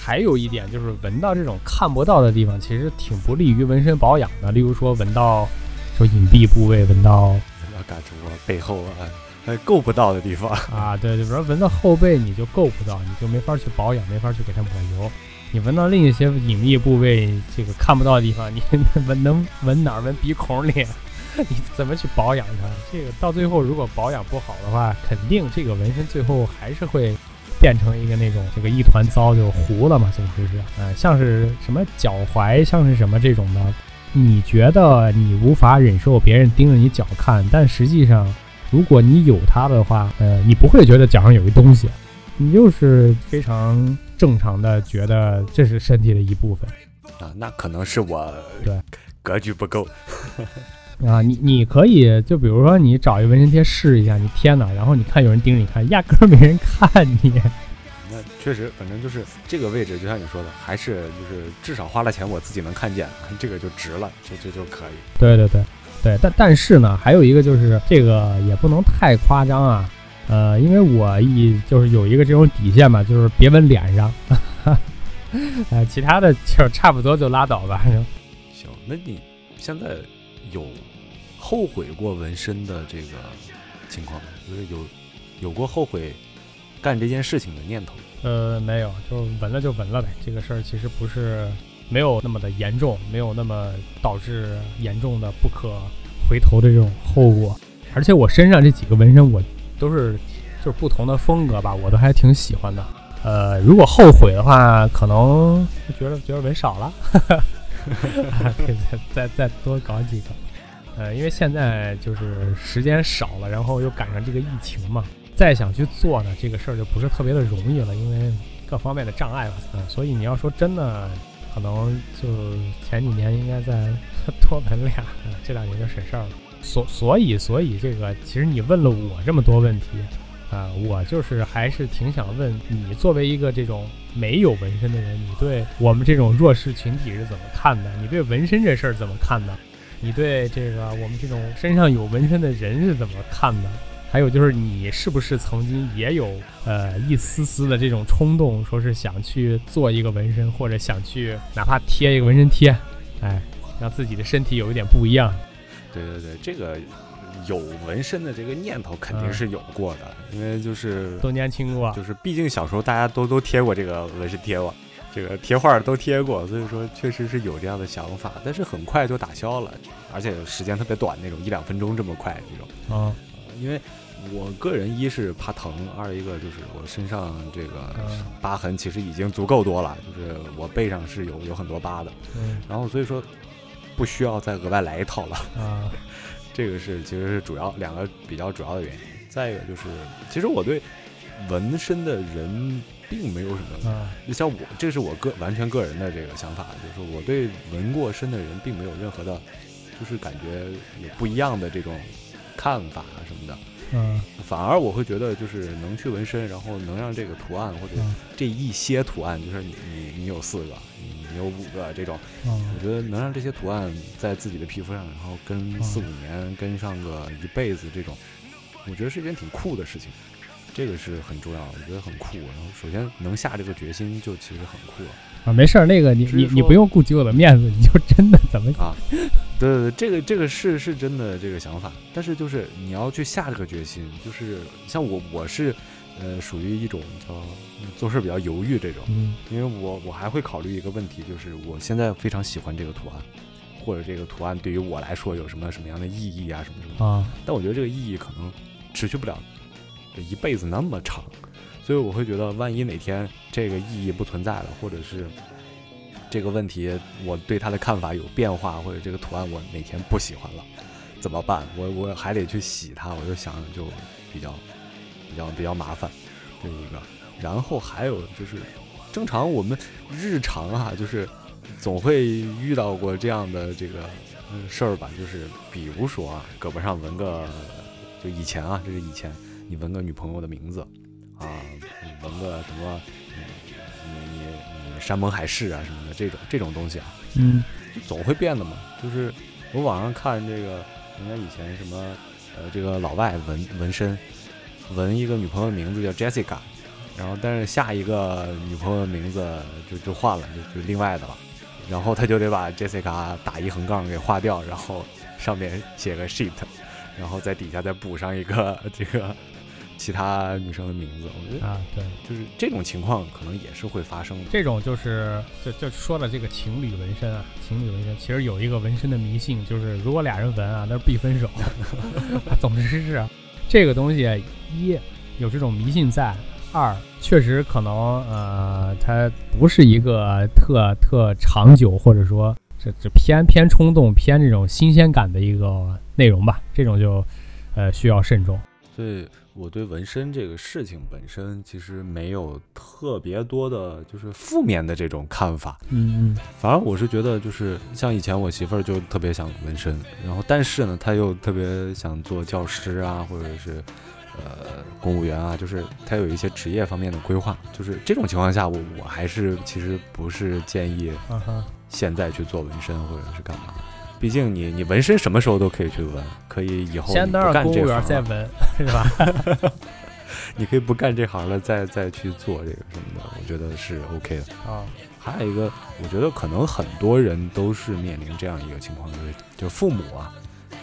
还有一点就是闻到这种看不到的地方，其实挺不利于纹身保养的。例如说闻到说隐蔽部位，闻到要感触我背后啊，还够不到的地方。<laughs> 啊，对，比如说闻到后背你就够不到，你就没法去保养，没法去给它抹油。你闻到另一些隐秘部位，这个看不到的地方，你闻能闻哪儿？闻鼻孔里，<laughs> 你怎么去保养它？这个到最后如果保养不好的话，肯定这个纹身最后还是会变成一个那种这个一团糟就糊了嘛，总之是，嗯、像是什么脚踝，像是什么这种的，你觉得你无法忍受别人盯着你脚看，但实际上，如果你有它的话，呃，你不会觉得脚上有一东西，你就是非常正常的觉得这是身体的一部分。啊，那可能是我对。格局不够。啊。你你可以就比如说你找一纹身贴试一下，你贴哪儿，然后你看有人盯着你看，压根儿没人看你。<laughs> 那确实，反正就是这个位置，就像你说的，还是就是至少花了钱，我自己能看见，这个就值了，就就就可以。对对对对，但但是呢，还有一个就是这个也不能太夸张啊。呃，因为我一就是有一个这种底线嘛，就是别纹脸上，<laughs> 呃，其他的就差不多就拉倒吧。<laughs> 行，那你现在有后悔过纹身的这个情况吗？就是有有过后悔干这件事情的念头？呃，没有，就纹了就纹了呗。这个事儿其实不是没有那么的严重，没有那么导致严重的不可回头的这种后果。而且我身上这几个纹身，我都是就是不同的风格吧，我都还挺喜欢的。呃，如果后悔的话，可能觉得觉得纹少了，可以再再再多搞几个。呃，因为现在就是时间少了，然后又赶上这个疫情嘛，再想去做呢，这个事儿就不是特别的容易了，因为各方面的障碍吧。嗯，所以你要说真的，可能就前几年应该再 <laughs> 多纹俩，这两年就省事儿了。所所以所以这个，其实你问了我这么多问题，啊、我就是还是挺想问你，作为一个这种没有纹身的人，你对我们这种弱势群体是怎么看的？你对纹身这事儿怎么看的？你对这个我们这种身上有纹身的人是怎么看的？还有就是你是不是曾经也有呃一丝丝的这种冲动，说是想去做一个纹身，或者想去哪怕贴一个纹身贴，哎，让自己的身体有一点不一样。对对对，这个有纹身的这个念头肯定是有过的，因为就是都年轻过，就是毕竟小时候大家都都贴过这个纹身贴嘛，这个贴画都贴过，<laughs> 所以说确实是有这样的想法，但是很快就打消了，而且时间特别短，那种一两分钟这么快这种。啊，因为我个人一是怕疼，二一个就是我身上这个嗯疤痕其实已经足够多了，就是我背上是有有很多疤的，嗯然后所以说不需要再额外来一套了。<laughs> 啊，这个是其实是主要两个比较主要的原因。再一个就是，其实我对纹身的人并没有什么，啊，就像我，这是我个完全个人的这个想法，就是我对纹过身的人并没有任何的，就是感觉有不一样的这种看法啊什么的。嗯。反而我会觉得，就是能去纹身，然后能让这个图案或者嗯。这一些图案，就是你你你有四个，你你有五个这种，嗯。我觉得能让这些图案在自己的皮肤上，然后跟四五年跟上个一辈子这种，我觉得是一件挺酷的事情。这个是很重要的，我觉得很酷。然后首先能下这个决心，就其实很酷了。啊，没事儿，那个你你你不用顾及我的面子，你就真的怎么啊，对对对，这个这个是是真的这个想法，但是就是你要去下这个决心，就是像我我是呃属于一种叫做事比较犹豫这种，嗯因为我我还会考虑一个问题，就是我现在非常喜欢这个图案，或者这个图案对于我来说有什么什么样的意义啊什么什么，啊但我觉得这个意义可能持续不了一辈子那么长，所以我会觉得，万一哪天这个意义不存在了，或者是这个问题我对它的看法有变化，或者这个图案我哪天不喜欢了，怎么办？我我还得去洗它，我就想就比较比较比较麻烦，这一个。然后还有就是，正常我们日常啊，就是总会遇到过这样的这个事儿吧，就是比如说啊，胳膊上纹个，就以前啊，这是以前你纹个女朋友的名字啊，你纹个什么，你你你你山盟海誓啊什么的这种这种东西啊，嗯总会变的嘛。就是我网上看这个，人家以前什么呃这个老外纹纹身，纹一个女朋友的名字叫 Jessica，然后但是下一个女朋友的名字就就换了，就就另外的了，然后他就得把 Jessica 打一横杠给划掉，然后上面写个 shit，然后在底下再补上一个 <laughs> 这个其他女生的名字，我觉得啊，对，就是这种情况可能也是会发生的。这种就是就就说了这个情侣纹身啊，情侣纹身其实有一个纹身的迷信，就是如果俩人纹啊，那是必分手。<laughs> 总之是啊这个东西一有这种迷信在，二确实可能呃它不是一个特特长久或者说这这偏偏冲动偏这种新鲜感的一个内容吧，这种就呃需要慎重。所以我对纹身这个事情本身其实没有特别多的，就是负面的这种看法。嗯嗯反而我是觉得，就是像以前我媳妇儿就特别想纹身，然后但是呢，她又特别想做教师啊，或者是呃公务员啊，就是她有一些职业方面的规划。就是这种情况下，我我还是其实不是建议现在去做纹身或者是干嘛。毕竟你你纹身什么时候都可以去纹，可以以后先当上公务这行了员再纹，是吧？<laughs> 你可以不干这行了，再再去做这个什么的，我觉得是 OK 的。啊，还有一个，我觉得可能很多人都是面临这样一个情况，就是就父母啊，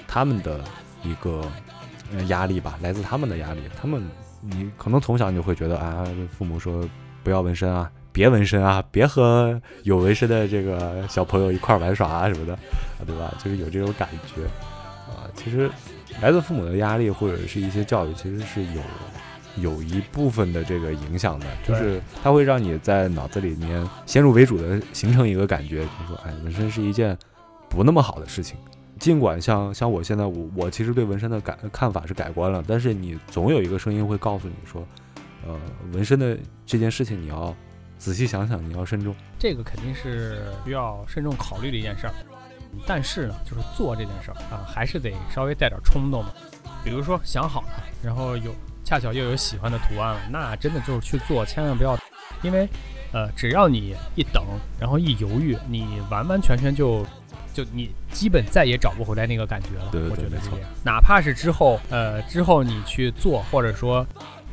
他们的一个呃压力吧，来自他们的压力。他们你可能从小你就会觉得啊，父母说不要纹身啊，别纹身啊，别和有纹身的这个小朋友一块儿玩耍啊什么的，啊，对吧？就是有这种感觉啊。其实来自父母的压力或者是一些教育，其实是有。有一部分的这个影响的，就是它会让你在脑子里面先入为主的形成一个感觉，就是说，哎，纹身是一件不那么好的事情。尽管像像我现在我我其实对纹身的感看法是改观了，但是你总有一个声音会告诉你说，呃，纹身的这件事情你要仔细想想，你要慎重。这个肯定是需要慎重考虑的一件事儿。但是呢，就是做这件事儿啊，还是得稍微带点冲动嘛。比如说想好了，然后有恰巧又有喜欢的图案了，那真的就是去做，千万不要，因为呃，只要你一等，然后一犹豫，你完完全全就就你基本再也找不回来那个感觉了。对对我觉得是这样。哪怕是之后呃之后你去做，或者说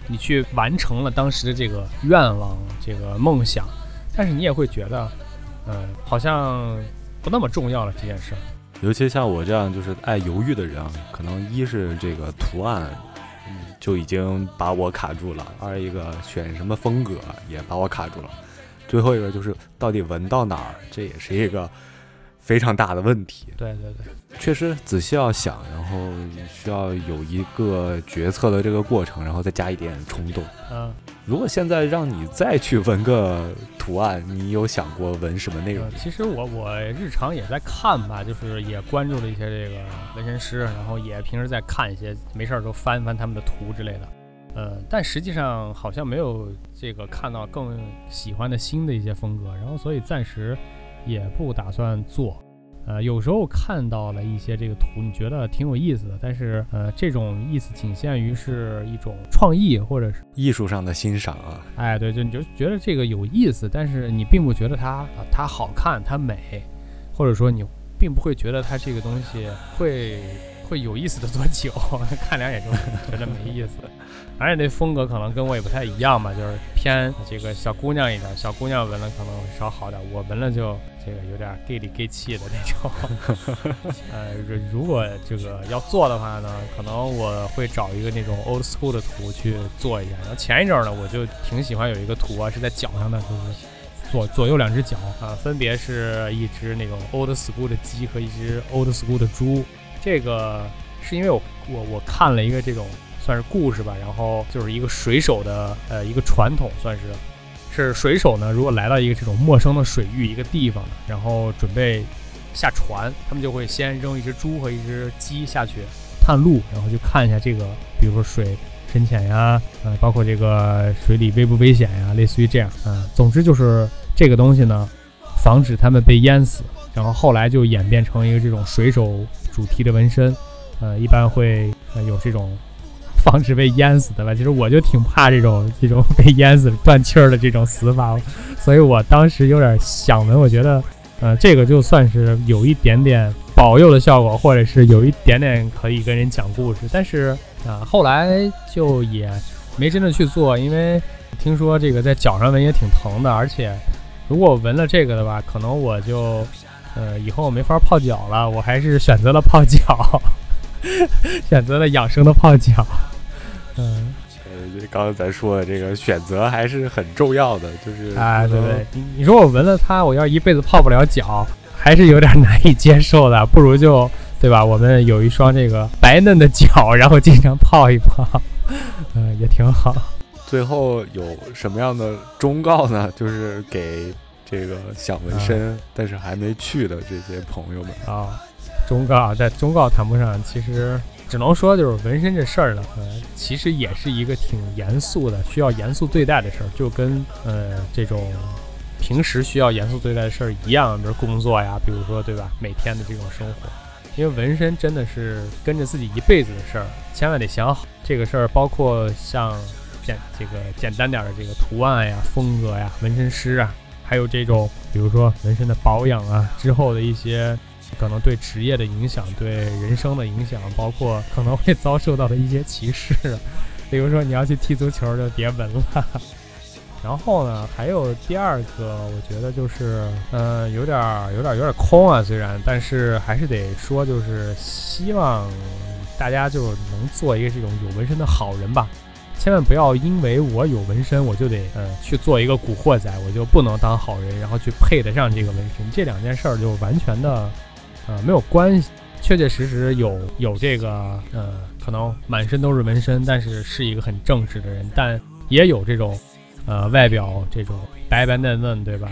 你去完成了当时的这个愿望、这个梦想，但是你也会觉得，呃，好像不那么重要了这件事儿。尤其像我这样就是爱犹豫的人，可能一是这个图案就已经把我卡住了，二一个选什么风格也把我卡住了，最后一个就是到底纹到哪儿，这也是一个非常大的问题。对对对，确实仔细要想，然后需要有一个决策的这个过程，然后再加一点冲动。嗯。如果现在让你再去纹个图案，你有想过纹什么内容呃？其实我我日常也在看吧，就是也关注了一些这个纹身师，然后也平时在看一些，没事儿都翻翻他们的图之类的。呃，但实际上好像没有这个看到更喜欢的新的一些风格，然后所以暂时也不打算做。呃，有时候看到了一些这个图，你觉得挺有意思的，但是呃，这种意思仅限于是一种创意，或者是艺术上的欣赏啊，哎，对，就你就觉得这个有意思，但是你并不觉得它啊它好看，它美，或者说你并不会觉得它这个东西会会有意思的多久，<laughs> 看两眼就觉得没意思。而且那风格可能跟我也不太一样吧，就是偏这个小姑娘一点，小姑娘纹了可能会稍好点，我纹了就这个有点 gay 里 gay 气的那种。呃，如如果这个要做的话呢，可能我会找一个那种 old school 的图去做一下。然后前一阵呢，我就挺喜欢有一个图啊，是在脚上的，就是左左右两只脚啊，分别是一只那种 old school 的鸡和一只 old school 的猪。这个是因为我我我看了一个这种算是故事吧，然后就是一个水手的呃一个传统，算是是水手呢，如果来到一个这种陌生的水域一个地方，然后准备下船，他们就会先扔一只猪和一只鸡下去探路，然后去看一下这个，比如说水深浅呀，呃，包括这个水里危不危险呀，类似于这样，嗯、总之就是这个东西呢，防止他们被淹死，然后后来就演变成一个这种水手主题的纹身，呃，一般会呃有这种防止被淹死的吧。其实我就挺怕这种这种被淹死、<laughs> 断气儿的这种死法，所以我当时有点想纹，我觉得呃，这个就算是有一点点保佑的效果，或者是有一点点可以跟人讲故事，但是啊、后来就也没真的去做，因为听说这个在脚上纹也挺疼的，而且如果纹了这个的话，可能我就呃以后没法泡脚了，我还是选择了泡脚，<laughs> 选择了养生的泡脚，嗯。呃，刚才咱说的这个选择还是很重要的，就是哎，不对对，你你说我闻了它，我要一辈子泡不了脚，还是有点难以接受的。不如就对吧？我们有一双这个白嫩的脚，然后经常泡一泡，嗯、也挺好。最后有什么样的忠告呢？就是给这个想纹身、但是还没去的这些朋友们。啊，忠告啊在忠告谈不上，其实只能说就是纹身这事儿呢，呃，其实也是一个挺严肃的，需要严肃对待的事儿，就跟呃这种平时需要严肃对待的事儿一样，比如工作呀，比如说对吧，每天的这种生活。因为纹身真的是跟着自己一辈子的事儿，千万得想好这个事儿，包括像简这个简单点的这个图案呀、风格呀、纹身师啊，还有这种比如说纹身的保养啊，之后的一些可能对职业的影响、对人生的影响，包括可能会遭受到的一些歧视。比如说你要去踢足球，就别纹了。然后呢，还有第二个，我觉得就是，嗯，有点儿、有点儿、有点儿空啊。虽然，但是还是得说，就是希望大家就是能做一个这种有纹身的好人吧。千万不要因为我有纹身，我就得呃去做一个古惑仔，我就不能当好人，然后去配得上这个纹身。这两件事儿就完全的呃没有关系。确确实实有有这个呃，可能满身都是纹身，但是是一个很正直的人，但也有这种呃外表这种白白嫩嫩，对吧？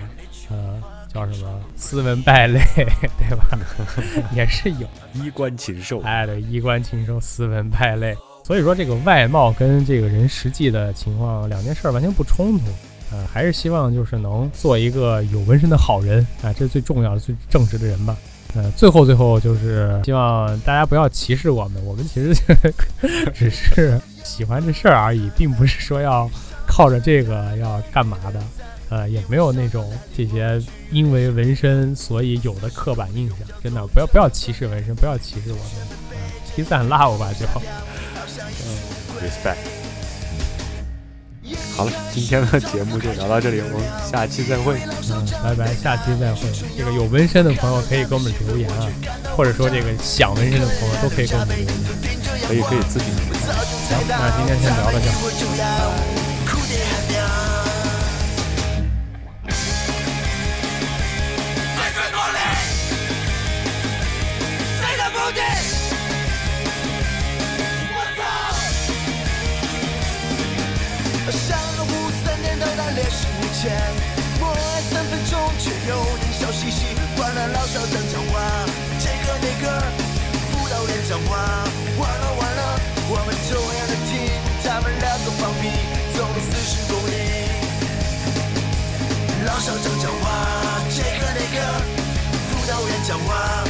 呃，叫什么斯文败类，对吧？<laughs> 也是有。衣冠禽兽，哎，对，衣冠禽兽，斯文败类。所以说，这个外貌跟这个人实际的情况两件事儿完全不冲突。呃，还是希望就是能做一个有纹身的好人啊，这是最重要的、最正直的人吧。呃，最后最后就是希望大家不要歧视我们，我们其实 <laughs> 只是喜欢这事儿而已，并不是说要靠着这个要干嘛的。呃，也没有那种这些因为纹身所以有的刻板印象，真的不要不要歧视纹身，不要歧视我们，呃，提赞 love 吧就。嗯 respect。好了，今天的节目就聊到这里，我们下期再会。嗯，拜拜，下期再会。这个有纹身的朋友可以给我们留言啊，或者说这个想纹身的朋友都可以给我们留言。可以可以自己行，那今天先聊到这前，默哀三分钟，却有点笑嘻嘻。完了，老少正讲话，这个那个辅导员讲话，完了完了，我们同样的听，他们两个放屁，走了四十公里。老少正讲话，这个那个辅导员讲话，